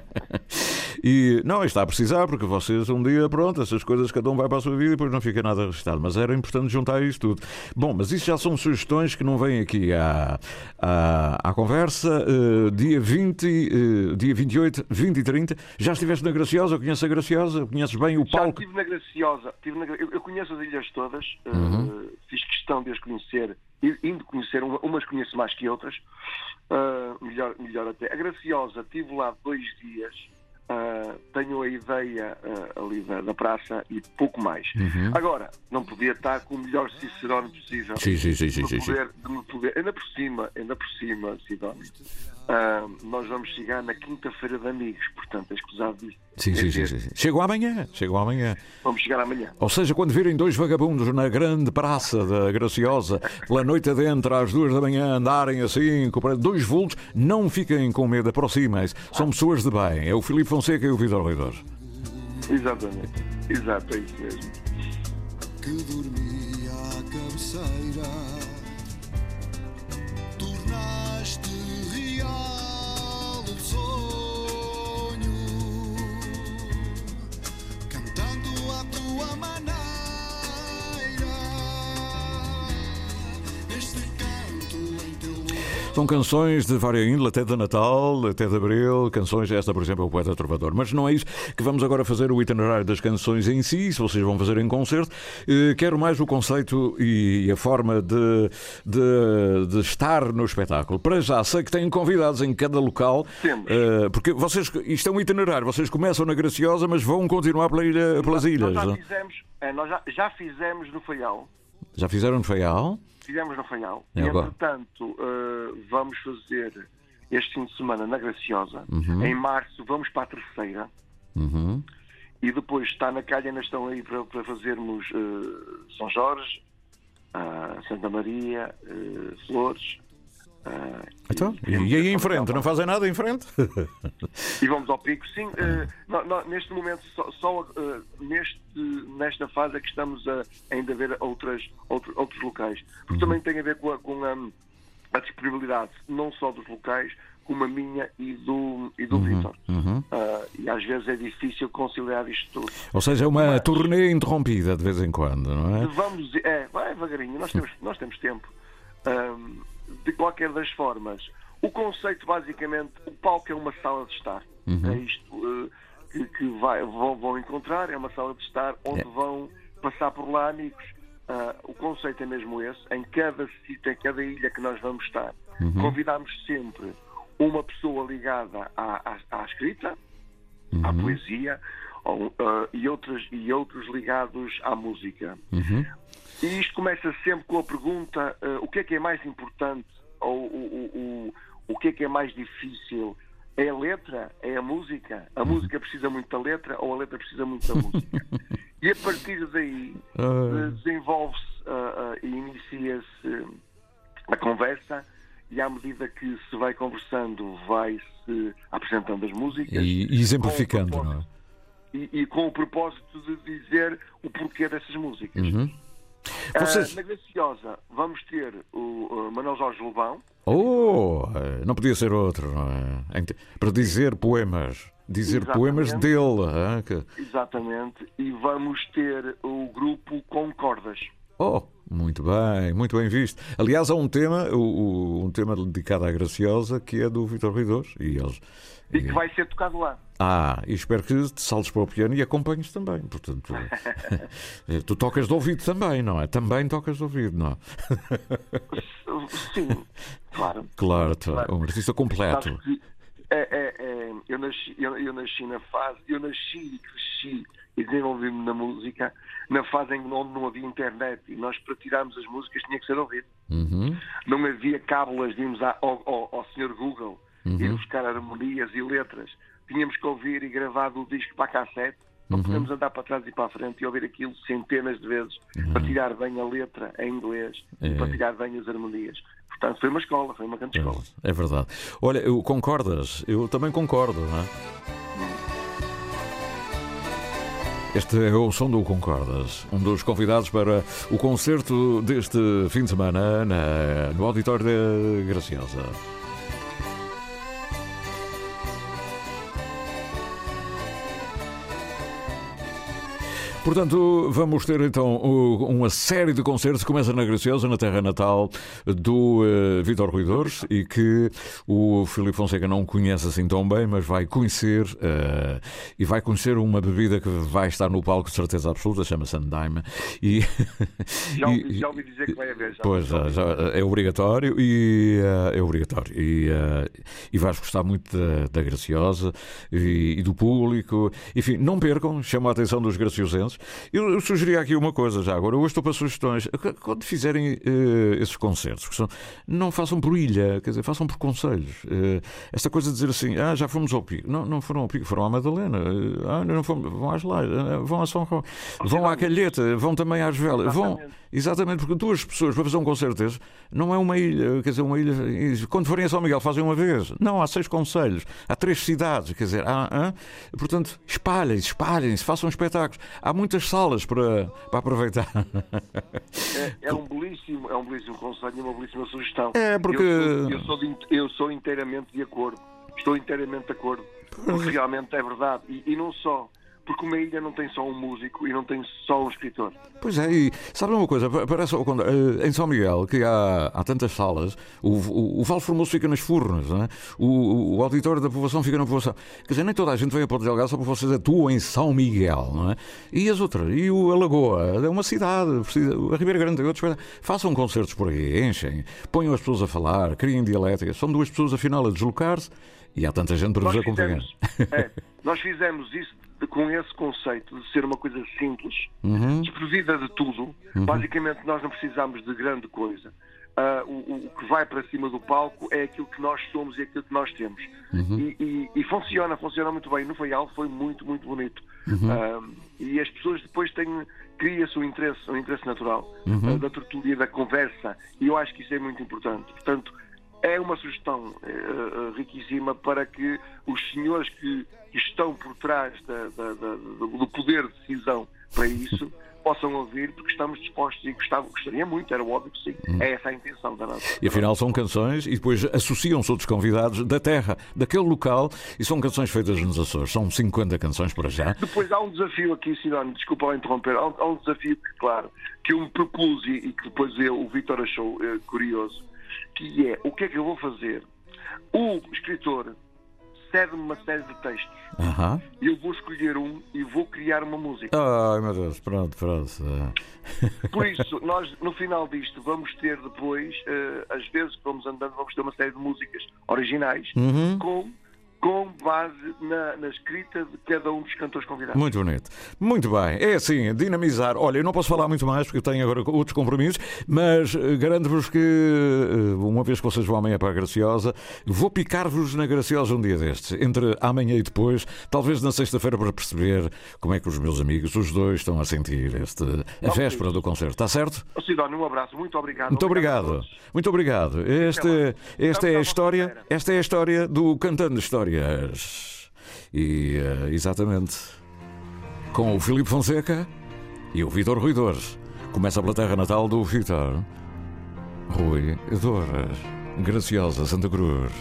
e não, está a precisar, porque vocês um dia, pronto, essas coisas cada um vai para a sua vida e depois não fica nada registado. Mas era importante juntar isto tudo. Bom, mas isso já são sugestões que não vêm aqui à, à, à conversa. Uh, dia 20, uh, dia 28, 20 e 30. Já estiveste na Graciosa? Conheces a Graciosa? Conheces bem o palco? Já estive na Graciosa. Estive na, eu, eu conheço as ilhas todas. Uhum. Uh, fiz questão de as conhecer, indo conhecer, umas conheço mais que outras. Uh, melhor, melhor até. A Graciosa, estive lá dois dias. Uh, tenho a ideia ali da, da, praça e pouco mais. Uhum. Agora, não podia estar com o melhor Cicerone possível. Sim, sim, sim, sim, sim, poder, de me poder, ainda por cima, ainda por cima, Sidónio. Uh, nós vamos chegar na quinta-feira de amigos, portanto, é escusado disso. Sim, sim, sim, sim. Chegou amanhã, chegou amanhã. Vamos chegar amanhã. Ou seja, quando virem dois vagabundos na grande praça da Graciosa, pela noite adentro, às duas da manhã, andarem assim, dois vultos, não fiquem com medo, aproximem-se. São pessoas de bem. É o Filipe Fonseca e o Vitor Ruidor. Exatamente. Exato, é isso mesmo. Que dormia à cabeceira, São canções de várias índole, até de Natal, até de Abril, canções, esta, por exemplo, é o Poeta Trovador. Mas não é isso que vamos agora fazer o itinerário das canções em si, se vocês vão fazer em concerto. Eh, quero mais o conceito e a forma de, de, de estar no espetáculo. Para já, sei que têm convidados em cada local, Temos. eh, porque vocês, isto é um itinerário, vocês começam na Graciosa, mas vão continuar pela ilha, pelas ilhas. Nós já fizemos, é, nós já, já fizemos no Faial. Já fizeram no Faial? Fizemos no Faial. E entretanto, eh, vamos fazer este fim de semana na Graciosa. Uhum. Em março vamos para a terceira. Uhum. E depois está na calha, ainda estão aí para, para fazermos eh, São Jorge, ah, Santa Maria, eh, Flores. Ah, Então, e, aí em frente? Não fazem nada em frente? E vamos ao pico. Sim, eh, nó- nó- neste momento, só, só, eh, neste, nesta fase é que estamos a ainda ver outras, outro- outros locais. Porque também tem a ver com, a, com a, a disponibilidade, não só dos locais, como a minha e do, e do Vitor. Uhum. Ah, e às vezes é difícil conciliar isto tudo. Ou seja, é uma turnê interrompida de vez em quando, não é? Vamos, é, vai devagarinho, nós temos, nós temos tempo. De qualquer das formas, o conceito basicamente, o palco é uma sala de estar. Uhum. É isto eh, que, que vai- vão, vão encontrar, é uma sala de estar onde É. vão passar por lá amigos. Ah, o conceito é mesmo esse, em cada sítio, em cada ilha que nós vamos estar, Uhum. convidamos sempre uma pessoa ligada à, à- à escrita, à Uhum. poesia, ou, ah, e, outros, e outros ligados à música. Uhum. E isto começa sempre com a pergunta: eh, o que é que é mais importante ou o, o, o, o que é que é mais difícil? É a letra? É a música? A música precisa muito da letra ou a letra precisa muito da música? e a partir daí eh, desenvolve-se e inicia-se a conversa e à medida que se vai conversando vai-se apresentando as músicas E, e exemplificando, não é? E, e com o propósito de dizer o porquê dessas músicas. Uhum. Ah, Vocês- na Graciosa vamos ter o uh, Manuel Jorge Lobão, Oh, não podia ser outro, não é? Para dizer poemas. Dizer Exatamente. poemas dele. que- exatamente, e vamos ter o grupo Concordas. Oh, muito bem, muito bem visto. Aliás, há um tema, o- o- um tema dedicado à Graciosa que é do Vitor Ruidores. E eles. E que vai ser tocado lá. Ah, e espero que te saltes para o piano e acompanhes também. Portanto, tu tocas de ouvido também, não é? Também tocas de ouvido, não é? Sim, claro. Claro, tu é um artista completo. É, eu, nasci, eu, eu nasci na fase, eu nasci e cresci e desenvolvi-me na música na fase em que não havia internet e nós para tirarmos as músicas tinha que ser ouvido. Uhum. Não havia cábulas de irmos ao, ao, ao Sr. Google Uhum. ir buscar harmonias e letras. Tínhamos que ouvir e gravar do disco para a cassete. Não Uhum. podemos andar para trás e para a frente e ouvir aquilo centenas de vezes para tirar bem a letra em inglês Uhum. É. e para tirar bem as harmonias. Portanto, foi uma escola, foi uma grande escola. É verdade. Olha, eu concordas? Eu também concordo, não é? Este é o som do Concordas, um dos convidados para o concerto deste fim de semana na- no Auditório da Graciosa. Portanto, vamos ter então uma série de concertos que começa na Graciosa, na terra natal do uh, Vitor Ruidores e que o Filipe Fonseca não conhece assim tão bem, mas vai conhecer eh, e vai conhecer uma bebida que vai estar no palco de certeza absoluta, chama-se Andaime. E, Já ouvi, já ouvi dizer que vai haver. Já. Pois, já, já é obrigatório e eh, é obrigatório. E, eh, e vais gostar muito da, da Graciosa e, e do público. Enfim, não percam, chama a atenção dos graciosenses. Eu, eu sugeria aqui uma coisa já agora. Eu estou para sugestões. Quando fizerem eh, esses concertos, são- não façam por ilha, quer dizer, façam por conselhos. Eh, esta coisa de dizer assim, ah, já fomos ao Pico. Não, não foram ao Pico, foram à Madalena. Eh, ah, não fomos, vão às Lajes, ah, vão a São João, vão à Calheta, vão também às Velas. Vão, exatamente, porque duas pessoas para fazer um concerto desse não é uma ilha, quer dizer, uma ilha. Quando forem a São Miguel, fazem uma vez. Não, há seis conselhos, há três cidades, quer dizer, há, hã? portanto, espalhem-se, espalhem-se, façam espetáculos. Há muitas salas para, para aproveitar. É, é um belíssimo, é um belíssimo conselho e uma belíssima sugestão. É, porque- Eu sou, eu sou de- eu sou inteiramente de acordo. Estou inteiramente de acordo. Porque realmente é verdade. E, e não só. Porque uma ilha não tem só um músico e não tem só um escritor. Pois é, e sabe uma coisa? Parece eh, em São Miguel que há, há tantas salas, o, o, o Val Formoso fica nas Furnas, é? o, o auditório da povoação fica na povoação. Quer dizer, nem toda a gente vem a Porto Delgado só porque vocês atuam em São Miguel, não é? E as outras, e o Alagoa, é uma cidade, a Ribeira Grande outros, façam concertos por aí, enchem, ponham as pessoas a falar, criem dialéticas. São duas pessoas afinal a deslocar-se e há tanta gente para vos acompanhar. É, nós fizemos isso com esse conceito de ser uma coisa simples, uhum. desprovida de tudo. Uhum. Basicamente, nós não precisamos de grande coisa. Uh, o, o, que vai para cima do palco é aquilo que nós somos e aquilo que nós temos. Uhum. E, e, e, funciona, funciona muito bem. No Feial foi muito, muito bonito. Uh, e as pessoas depois têm, cria-se um interesse, um interesse natural uh, da tertulia, da conversa. E eu acho que isso é muito importante. Portanto, é uma sugestão uh, riquíssima para que os senhores que, estão por trás da, da, da, do poder de decisão para isso possam ouvir, porque estamos dispostos e gostava, gostaria muito, era óbvio que sim. Hum. É essa a intenção da nossa. E afinal são canções e depois associam-se outros convidados da terra, daquele local, e são canções feitas nos Açores. São 50 canções para já. Depois há um desafio aqui, Sidónio, desculpa interromper, há um, há um desafio que, claro, que eu me propus e, e que depois eu, o Vitor achou eh, curioso que é o que é que eu vou fazer? O escritor cede-me uma série de textos. Uhum. Eu vou escolher um e vou criar uma música. Ai meu Deus, pronto, pronto. Por isso, nós no final disto vamos ter depois, uh, às vezes vamos andando, vamos ter uma série de músicas originais uhum. com com base na, na, escrita de cada um dos cantores convidados. Muito bonito. Muito bem. É assim, dinamizar. Olha, eu não posso falar muito mais porque tenho agora outros compromissos, mas eh, garanto-vos que, eh, uma vez que vocês vão amanhã para a Graciosa, vou picar-vos na Graciosa um dia destes, entre amanhã e depois, talvez na sexta-feira, para perceber como é que os meus amigos, os dois, estão a sentir este, a véspera do concerto. Está certo? Sidónio, um abraço. Muito obrigado. Muito obrigado. obrigado. Muito obrigado. Este, esta é a história, esta é a história do Cantando História. Histórias. E uh, exatamente com o Filipe Fonseca e o Vitor Ruidores. Começa pela terra natal do Vitor. Rui Dores, Graciosa Santa Cruz.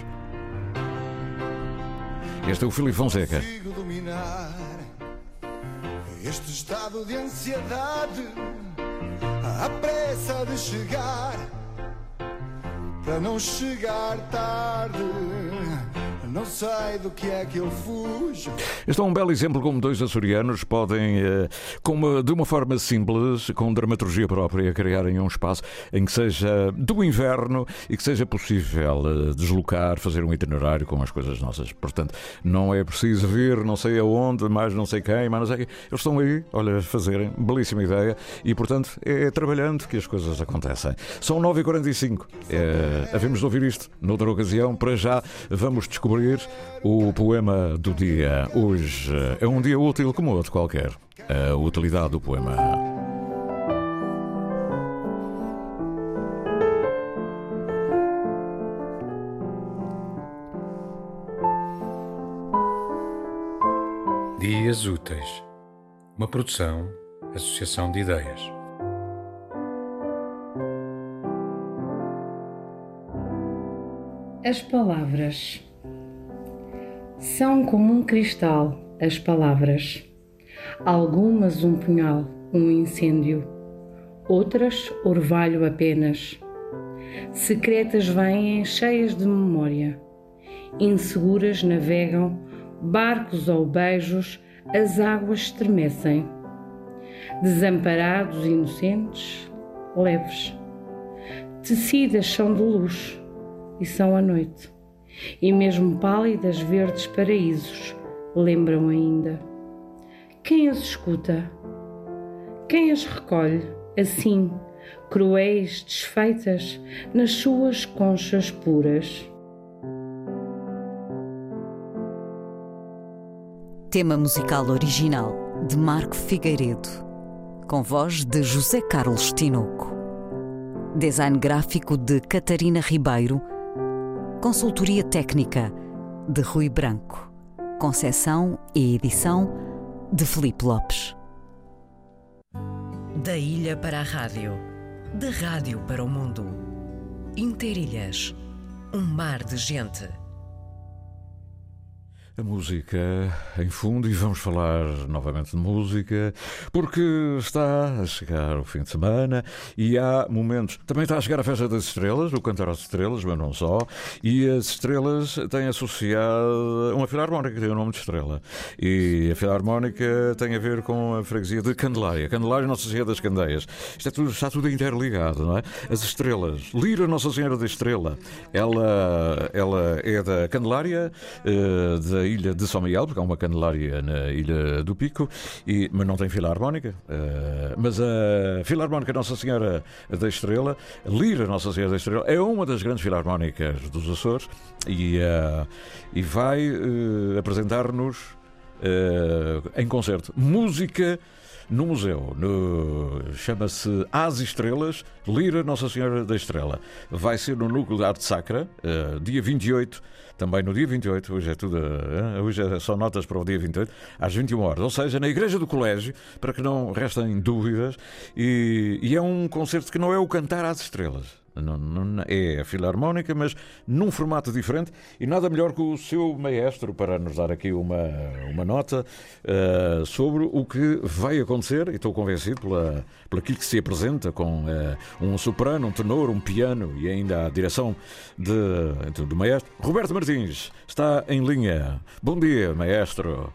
Este é o Filipe Fonseca. Consigo dominar este estado de ansiedade, a pressa de chegar, para não chegar tarde não sei do que é que eu fujo. Este é um belo exemplo como dois açorianos podem, eh, com de uma forma simples, com dramaturgia própria, criarem um espaço em que seja do inverno e que seja possível eh, deslocar, fazer um itinerário com as coisas nossas. Portanto, não é preciso vir não sei aonde, mais não sei quem, mais não sei quem. Eles estão aí, olha, a fazerem. Belíssima ideia. E, portanto, é trabalhando que as coisas acontecem. São 9h45. É, havemos de ouvir isto noutra ocasião. Para já, vamos descobrir o poema do dia. Hoje é um dia útil como outro qualquer. A utilidade do poema. Dias Úteis. Uma produção, associação de ideias. As palavras. São como um cristal as palavras. Algumas um punhal, um incêndio, outras orvalho apenas. Secretas vêm cheias de memória. Inseguras navegam, barcos ou beijos, as águas estremecem. Desamparados, inocentes, leves. Tecidas são de luz e são a noite e mesmo pálidas verdes paraísos lembram ainda. Quem as escuta? Quem as recolhe assim, cruéis, desfeitas, nas suas conchas puras? Tema musical original de Marco Figueiredo, com voz de José Carlos Tinoco. Design gráfico de Catarina Ribeiro Consultoria Técnica de Rui Branco. Concessão e edição de Felipe Lopes. Da ilha para a rádio, da rádio para o mundo. Interilhas, um mar de gente. A música em fundo e vamos falar novamente de música porque está a chegar o fim de semana e há momentos. Também está a chegar a festa das estrelas, o cantar às estrelas, mas não só. E as estrelas têm associado uma filarmónica tem o nome de estrela. E a filarmónica tem a ver com a freguesia de Candelária. Candelária, Nossa Senhora das Candeias. Isto é tudo, está tudo interligado, não é? As estrelas. Lira Nossa Senhora da Estrela. Ela, ela é da Candelária, eh, da ilha de São Miguel, porque há uma candelária na ilha do Pico, e, mas não tem filarmónica. Uh, mas a filarmónica Nossa Senhora da Estrela, Lira Nossa Senhora da Estrela, é uma das grandes filarmónicas dos Açores e, uh, e vai uh, apresentar-nos em concerto música no museu. No, Chama-se As Estrelas, Lira Nossa Senhora da Estrela. Vai ser no Núcleo de Arte Sacra, uh, dia 28, também no dia 28, hoje é tudo, uh, hoje é só notas para o dia 28, às 21 horas. Ou seja, na Igreja do Colégio, para que não restem dúvidas. E, e é um concerto que não é o Cantar às Estrelas. Não, não, é a filarmónica, mas num formato diferente e nada melhor que o seu maestro para nos dar aqui uma, uma nota uh, sobre o que vai acontecer, e estou convencido pela, pela aquilo que se apresenta com uh, um soprano, um tenor, um piano e ainda a direção de, do maestro. Roberto Martins está em linha. Bom dia, maestro.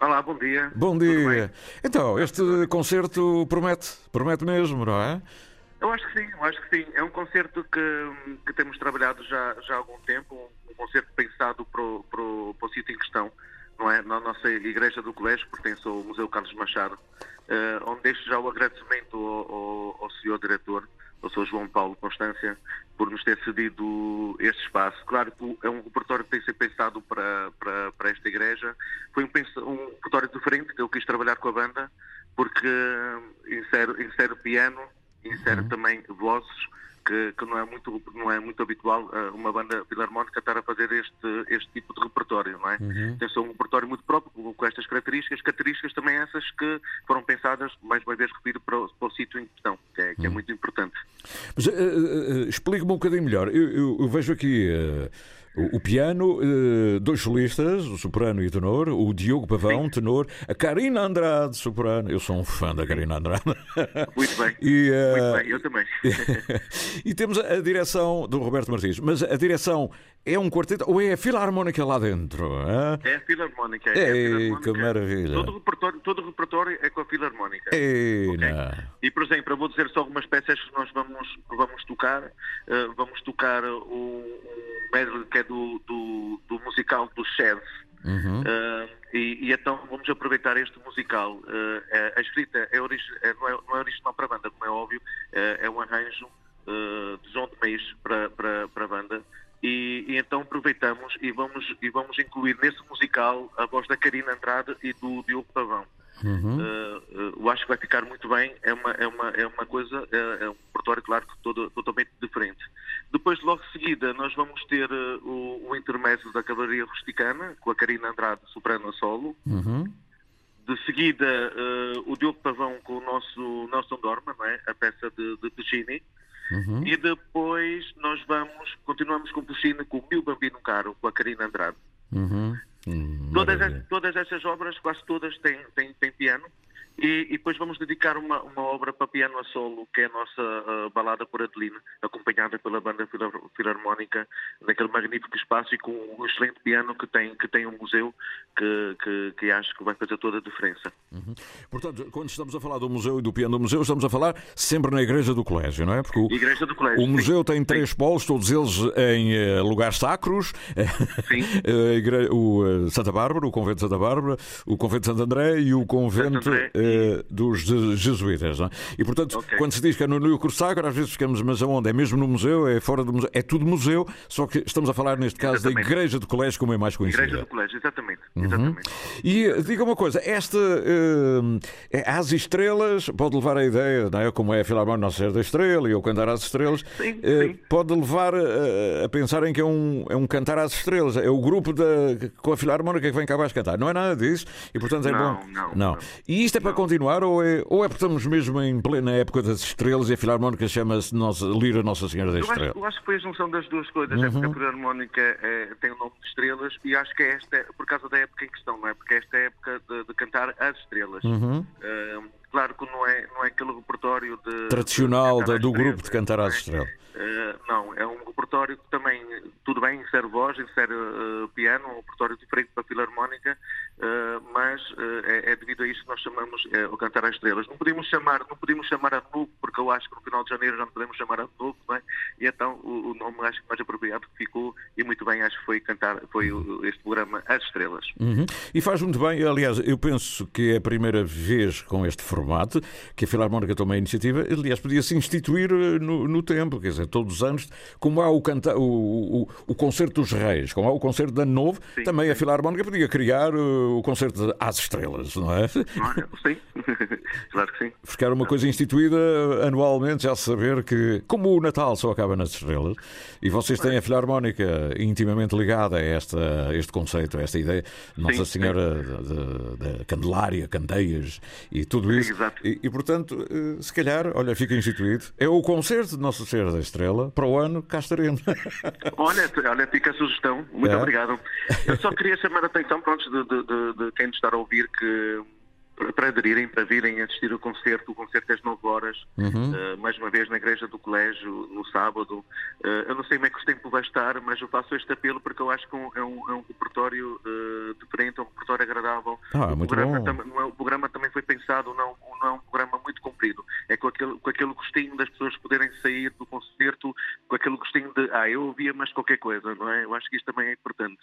Olá, bom dia. Bom dia. Então, este concerto promete, promete mesmo, não é? Eu acho que sim, eu acho que sim. É um concerto que, que temos trabalhado já, já há algum tempo, um, concerto pensado para o, para, o, para o sítio em questão, não é? Na nossa igreja do colégio, pertence ao Museu Carlos Machado, uh, onde deixo já o agradecimento ao, ao, ao senhor diretor, ao Sr. João Paulo Constância, por nos ter cedido este espaço. Claro que é um repertório que tem sido pensado para, para, para esta igreja. Foi um, um repertório diferente que eu quis trabalhar com a banda, porque insere, insere o piano, insere uhum. também vozes que, que, não, é muito, não é muito habitual uh, uma banda filarmónica estar a fazer este, este tipo de repertório, não é? Uhum. Tem só um repertório muito próprio, com, com, estas características, características também essas que foram pensadas, mais uma vez repito, para o, para o sítio em questão, que é, que é uhum. muito importante. Mas uh, uh, explique-me um bocadinho melhor. Eu, eu, eu vejo aqui o, o piano, uh, dois solistas, o soprano e o tenor, o Diogo Pavão, Sim. tenor, a Karina Andrade, soprano. Eu sou um fã da Karina Andrade. Muito bem. E, uh, Muito bem, eu também. e temos a direção do Roberto Martins, mas a direção é um quarteto ou é a filarmónica lá dentro? É a filarmónica. É, Ei, a filarmónica. que maravilha. Todo o, repertório, todo o repertório é com a filarmónica. Ei, okay? E, por exemplo, eu vou dizer só algumas peças que nós vamos, vamos tocar. Uh, vamos tocar um, um medley que é do, do, do musical do Chef. Uhum. Uh, e, e, então vamos aproveitar este musical. Uh, a escrita é, é, não, é, não, é, original para a banda, como é óbvio, é um arranjo de João de Meis para, para, para a banda. E, e, então aproveitamos e vamos, e vamos incluir nesse musical a voz da Karina Andrade e do Diogo Pavão. Uhum. Uh, uh, eu acho que vai ficar muito bem. É uma, é uma, é uma coisa, é, é um repertório, claro, todo, totalmente diferente. Depois, logo de seguida, nós vamos ter uh, o, o intermédio da Cavalaria Rusticana, com a Karina Andrade soprano a solo. Uhum. De seguida, o Diogo Pavão com o nosso Nelson Dorma, não é? a peça de, de Puccini. Uhum. E depois nós vamos, continuamos com Puccini, com o Mil Bambino Caro, com a Karina Andrade. Uhum. Hum, todas, todas essas obras, quase todas, têm, têm, têm piano. E, e, depois vamos dedicar uma, uma obra para piano a solo, que é a nossa uh, balada por Adelina, acompanhada pela banda filarmónica, naquele magnífico espaço e com um excelente piano que tem, que tem um museu que, que, que acho que vai fazer toda a diferença. Uhum. Portanto, quando estamos a falar do museu e do piano do museu, estamos a falar sempre na Igreja do Colégio, não é? Porque o, Igreja do Colégio, o museu sim. tem três sim. polos, todos eles em uh, lugares sacros. Sim. igre... o uh, Santa Bárbara, o Convento de Santa Bárbara, o Convento de Santo André e o Convento dos jesuítas. É? E, portanto, okay. quando se diz que é no Núcleo Sacro, às vezes ficamos, mas aonde? É mesmo no museu? É fora do museu? É tudo museu, só que estamos a falar, neste caso, exatamente. da Igreja do Colégio, como é mais conhecida. Igreja do Colégio, exatamente. Uhum. exatamente. E eh, diga uma coisa, esta uh, As Estrelas pode levar a ideia, não é? como é a Filarmónica Nossa Senhora da Estrela e o Cantar às Estrelas, sim, uh, sim. pode levar a, a pensarem que é um, é um Cantar às Estrelas, é o grupo da, com a Filarmónica que vem cá abaixo cantar. Não é nada disso e, portanto, é não, bom. Não, não. E isto é para continuar ou é, ou é porque estamos mesmo em plena época das estrelas e a Filarmónica chama-se Nossa, Lira Nossa Senhora das eu? Acho, eu acho que foi a junção das duas coisas. Uhum. É porque a Filarmónica é, tem o nome de estrelas e acho que é esta, por causa da época em questão, não é? Porque esta é a época de, de cantar as estrelas. Uhum. Uh, claro que não é, não é aquele repertório de, tradicional de do grupo de cantar às estrelas. Uh, não, é um repertório que também, tudo bem, insere voz, insere uh, piano, um repertório diferente para a Filarmónica, uh, mas é, é, devido a isso que nós chamamos o Cantar às Estrelas. Não podemos chamar, não podemos chamar a novo, porque eu acho que no final de janeiro já não podemos chamar a novo, é? E então o, o, nome acho que mais apropriado ficou, e muito bem, acho que foi cantar, foi este programa As Estrelas. Uhum. E faz muito bem, aliás, eu penso que é a primeira vez com este formato que a Filarmónica toma a iniciativa, aliás, podia-se instituir no, no tempo, quer dizer, todos os anos, como há o, canta, o, o, o Concerto dos Reis, como há o Concerto de Ano Novo, sim, também sim. a Filarmónica podia criar uh, o Concerto Às Estrelas, não é? Sim, claro que sim. Ficar uma coisa instituída anualmente, já saber que, como o Natal só acaba nas estrelas, e vocês têm a Filarmónica intimamente ligada a, esta, este conceito, a esta ideia, Nossa Senhora da Candelária, Candeias e tudo isso. E, e, portanto, uh, se calhar, olha, fica instituído. É o concerto de Nossa Senhora da Estrela para o ano, cá estaremos. Olha, olha fica a sugestão. Muito é. obrigado. Eu só queria chamar a atenção, pronto, de, de, de, de quem nos está a ouvir, que para aderirem, para virem assistir o concerto. O concerto é às 9 horas, uhum. uh, mais uma vez na Igreja do Colégio, no sábado. Uh, eu não sei como é que o tempo vai estar, mas eu faço este apelo porque eu acho que é um, é um repertório uh, diferente, é um repertório agradável. Ah, o, muito programa. Tam, não é, o programa também foi pensado, não, não é um programa muito comprido. É com aquele, com aquele gostinho das pessoas poderem sair do concerto, com aquele gostinho de, ah, eu ouvia, mas qualquer coisa, não é? Eu acho que isto também é importante.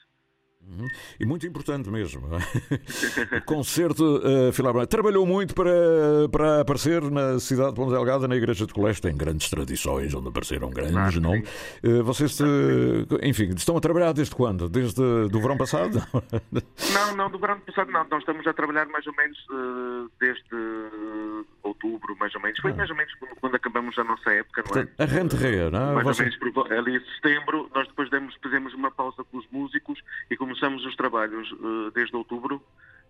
Uhum. E muito importante mesmo. o concerto uh, Filarmónica. Trabalhou muito para, para aparecer na cidade de Ponte Delgada, na Igreja de Colégio. Tem grandes tradições onde apareceram grandes claro, nomes. Uh, vocês, uh, enfim, estão a trabalhar desde quando? Desde do verão passado? não, não, do verão passado não. Nós estamos a trabalhar mais ou menos desde outubro, mais ou menos. Foi ah. mais ou menos quando, quando, acabamos a nossa época, não é? A rentrée, não é? Mais Você... ou menos ali em setembro, nós depois demos, fizemos uma pausa com os músicos e começamos os trabalhos uh, desde outubro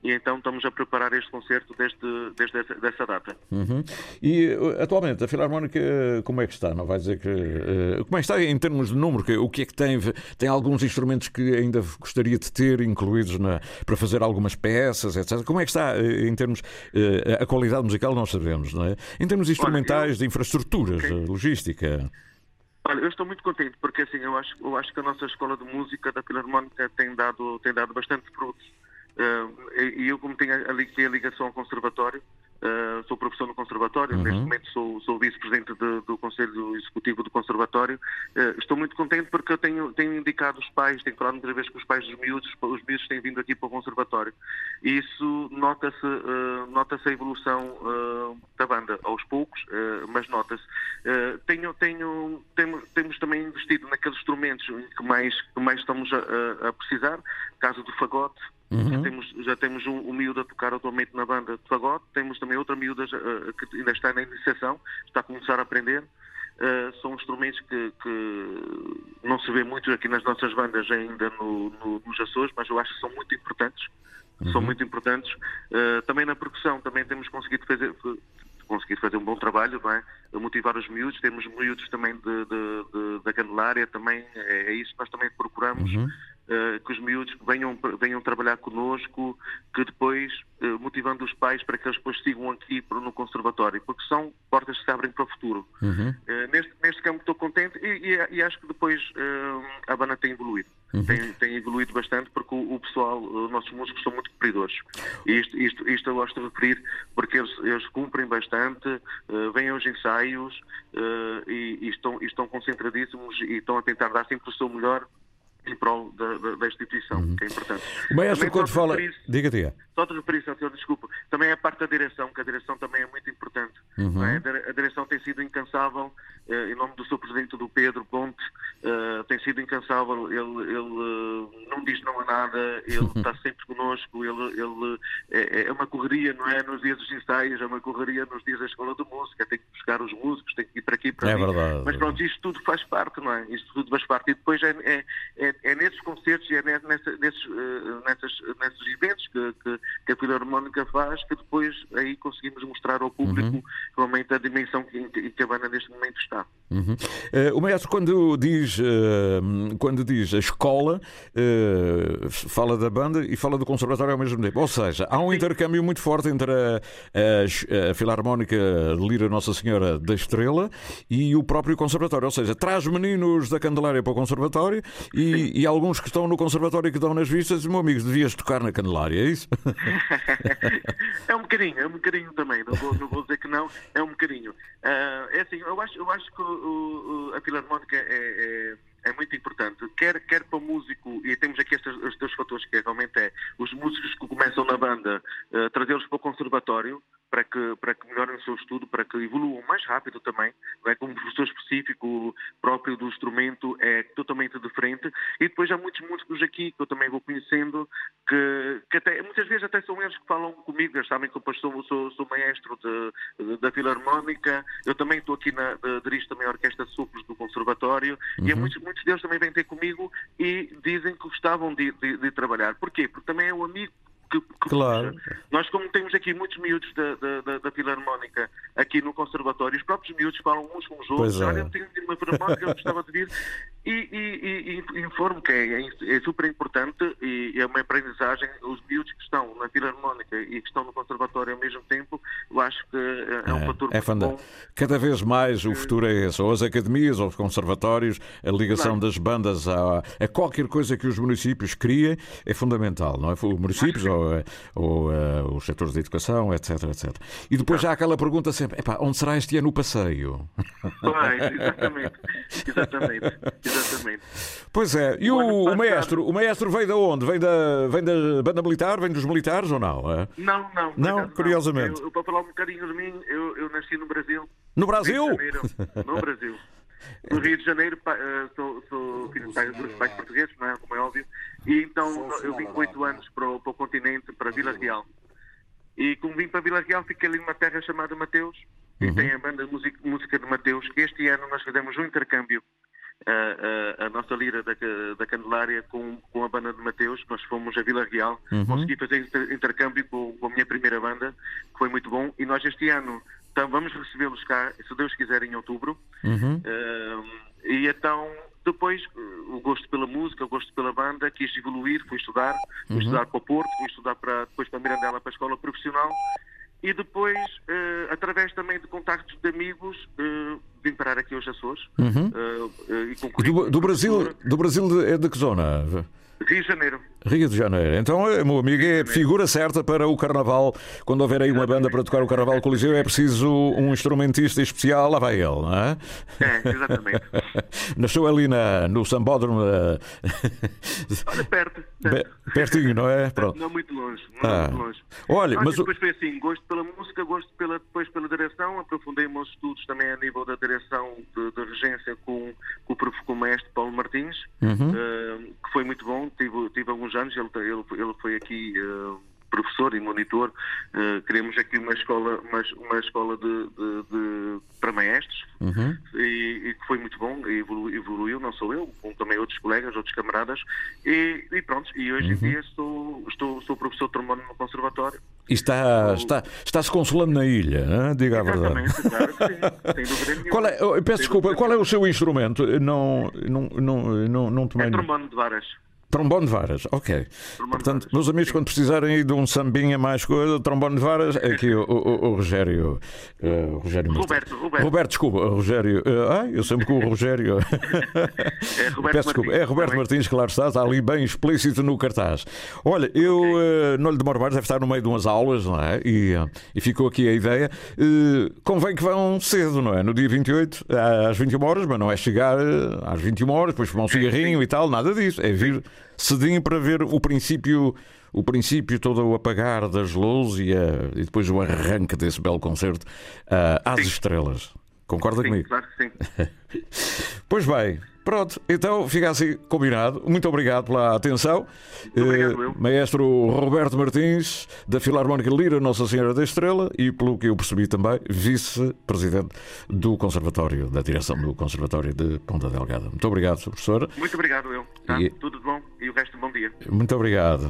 e então estamos a preparar este concerto desde, desde essa, dessa data. Uhum. E atualmente a Filarmónica como é que está? Não vai dizer que uh, como é que está em termos de número? O que é que tem? Tem alguns instrumentos que ainda gostaria de ter incluídos na, para fazer algumas peças, etc. Como é que está em termos uh, a qualidade musical? Não sabemos, não é? Em termos instrumentais, Olha, eu... de infraestruturas, okay. logística. Olha, eu estou muito contente porque assim eu acho, eu acho que a nossa escola de música da Filarmónica tem dado, tem dado bastante frutos. Uh, e eu, como tenho a, a ligação ao conservatório, Uh, sou professor no Conservatório, uhum. neste momento sou, sou vice-presidente do Conselho Executivo do Conservatório. Uh, estou muito contente porque eu tenho, tenho indicado os pais, tenho falado muitas vezes com os pais dos miúdos, os miúdos têm vindo aqui para o Conservatório. E isso nota-se uh, nota a evolução da banda, aos poucos, mas nota-se. tenho, tenho, naqueles instrumentos que mais, que mais estamos a, a precisar, caso do fagote, Uhum. Já temos, já temos um, um miúdo a tocar atualmente na banda de fagote, temos também outra miúda uh, que ainda está na iniciação, está a começar a aprender. Uh, são instrumentos que, que, não se vê muito aqui nas nossas bandas ainda no, no, nos Açores, mas eu acho que são muito importantes. Uhum. São muito importantes. Uh, também na percussão, também temos conseguido fazer, conseguir fazer um bom trabalho, não é? Motivar os miúdos, temos miúdos também de, de, de, da Candelária, também é, é isso que nós também procuramos. Uhum. Uh, que os miúdos venham, venham trabalhar connosco, que depois, uh, motivando os pais para que eles depois sigam aqui no conservatório, porque são portas que se abrem para o futuro. Uhum. Uh, neste, neste campo estou contente e, e, e acho que depois a banda tem evoluído. Uhum. Tem, tem, evoluído bastante porque o, o, pessoal, os nossos músicos são muito cumpridores. E isto, isto, isto eu gosto de referir porque eles, eles cumprem bastante, vêm aos ensaios e, e, estão, e estão concentradíssimos e estão a tentar dar sempre o seu melhor em prol da, da, da instituição, uhum. que é importante. O maestro, quando fala. Diga, diga. Só de referir, senhor, desculpa. Também é a parte da direção, que a direção também é muito importante. Uhum. É? A direção tem sido incansável, eh, em nome do seu presidente, do Pedro Ponte, eh, tem sido incansável. Ele, ele eh, não diz não a nada, ele está sempre connosco, ele, ele é, é, uma correria, não é? Nos dias dos ensaios, é uma correria nos dias da escola de música, tem que buscar os músicos, tem que ir para aqui, para é ali. Verdade. Mas pronto, isto tudo faz parte, não é? Isto tudo faz parte. E depois é, é, é, é nesses concertos e é nessa, nesses, nesses eventos que, que, que, a Filarmónica faz que depois aí conseguimos mostrar ao público uhum. Realmente a dimensão que, que a banda neste momento está. Uhum. Uh, o maestro, quando diz, uh, quando diz a escola, uh, fala da banda e fala do conservatório ao mesmo tempo. Ou seja, há um Sim. intercâmbio muito forte entre a, a, a, Filarmónica de Lira Nossa Senhora da Estrela e o próprio conservatório. Ou seja, traz meninos da Candelária para o conservatório e, e, alguns que estão no conservatório e que dão nas vistas, meu amigo, devias tocar na Candelária, é isso? é um bocadinho, é um bocadinho também. Não vou, não vou dizer que não, é um bocadinho. é assim, eu acho, eu acho que o, o, a Filarmónica é, é é muito importante, quer, quer para o músico, e temos aqui estes, estes dois fatores que realmente é os músicos que começam na banda, uh, trazê-los para o conservatório, para que, para que melhorem o seu estudo, para que evoluam mais rápido também, não é? como professor específico próprio do instrumento é totalmente diferente. E depois há muitos músicos aqui que eu também vou conhecendo, que, que até, muitas vezes até são eles que falam comigo, eles sabem que eu sou, sou, sou maestro de, de, da Filarmónica, eu também estou aqui na, dirijo também a Orquestra de Sopros do Conservatório, uhum. e muitos, muitos deles também vêm ter comigo e dizem que gostavam de, de, de trabalhar. Porquê? Porque também é o amigo que, que claro. Nós, como temos aqui muitos miúdos da, da, da, Filarmónica aqui no Conservatório, os próprios miúdos falam uns com os outros. É. Olha, eu tenho uma Filarmónica, eu gostava de vir. E, e, e, informo que é, é, super importante e é uma aprendizagem. Os miúdos que estão na Filarmónica e que estão no Conservatório ao mesmo tempo, eu acho que é, um é, fator é muito bom. Cada vez mais o futuro é esse. Ou as academias, ou os conservatórios, a ligação claro. das bandas a, a, qualquer coisa que os municípios criem é fundamental, não é? Os municípios ou, eh, ou uh, os setores de educação, etc, etc. E depois já há aquela pergunta sempre, onde será este ano o passeio? Pois, exatamente. exatamente. Exatamente. Pois é. E o, o, maestro, o maestro vem de onde? Vem da, vem da banda militar? Vem dos militares ou não? É? Não, não. Não, curiosamente. Não. Eu, eu, para falar um bocadinho de mim, eu, eu nasci no Brasil. No Brasil? Janeiro, no Brasil. No Rio de Janeiro, eh, sou, sou filho de pais, pais portugueses, não é? como é óbvio, e então eu vim com oito anos para o, para o continente, para Vila Real. E como vim para Vila Real, fiquei ali numa terra chamada Mateus, uhum. e tem a banda música, música de Mateus, que este ano nós fizemos um intercâmbio a, a, a, nossa lira da, da Candelária com, com a banda de Mateus. Nós fomos a Vila Real, uhum. consegui fazer inter, intercâmbio com, com, a minha primeira banda, que foi muito bom. E nós este ano então, vamos recebê-los cá, se Deus quiser, em outubro. Uhum. Uh, e então, depois, o gosto pela música, o gosto pela banda, quis evoluir, fui estudar, fui uhum. estudar para o Porto, fui estudar para, depois para Mirandela, para a escola profissional. E depois, uh, através também de contactos de amigos, uh, vim parar aqui aos Açores. Uhum. Uh, e do, do Brasil, do Brasil é de que zona? Rio de Janeiro. Rio de Janeiro. Então, eh, meu amigo, é figura certa para o Carnaval. Quando houver aí uma banda para tocar o Carnaval Coliseu, é preciso um instrumentista especial. Lá vai ele, não é? É, exatamente. Nasceu ali na, no Sambódromo. Olha, perto. perto. Pertinho, não é? Pronto. Não muito longe. Não ah. muito longe. Olha, mas. Depois foi assim: gosto pela música, gosto pela, depois pela direção. Aprofundei meus estudos também a nível da direção de, de regência com, com, o, com o maestro Paulo Martins, uhum. uh, que foi muito bom. Tive, tive alguns anos, ele, ele, ele foi aqui uh, professor e monitor. Uh, queremos aqui uma escola, uma, uma escola de, de, de para maestros uhum. e, que foi muito bom, evoluiu, evoluiu, não sou eu, como também outros colegas, outros camaradas, e, e pronto, e hoje uhum. em dia estou, estou, sou professor de trombone no conservatório. E está, está, está-se consolando na ilha, hein? diga a verdade. Claro que sim, sem dúvida Qual é, peço desculpa, qual é o seu instrumento? Não, não, não, não, não tomei... É trombone de varas. Trombone de varas, ok. Trombone Portanto, varas. meus amigos, quando precisarem de um sambinha mais coisa, trombone de varas, aqui o, o, o Rogério. Uh, Rogério Roberto, Roberto. Roberto, desculpa, Rogério. Uh, ah, eu sempre com o Rogério. é Roberto Peço desculpa. Martins, é Roberto também. Martins, claro está, está ali bem explícito no cartaz. Olha, eu okay. uh, não lhe demoro mais, deve estar no meio de umas aulas, não é? E, e ficou aqui a ideia. Convém que vão cedo, não é? No dia 28, às 21 horas, mas não é chegar às 21 horas, depois fumar um cigarrinho e tal, nada disso. É vir cedinho para ver o princípio o princípio todo o apagar das luzes e, a, e depois o arranque desse belo concerto uh, às sim. estrelas. Concorda sim, comigo? Claro que sim. pois bem, Pronto, então fica assim combinado. Muito obrigado pela atenção. obrigado, eu. Maestro Roberto Martins, da Filarmónica Lira Nossa Senhora da Estrela e, pelo que eu percebi também, vice-presidente do Conservatório, da direção do Conservatório de Ponta Delgada. Muito obrigado, professor. Muito obrigado, eu. Tá? E... Tudo de bom e o resto, bom dia. Muito obrigado.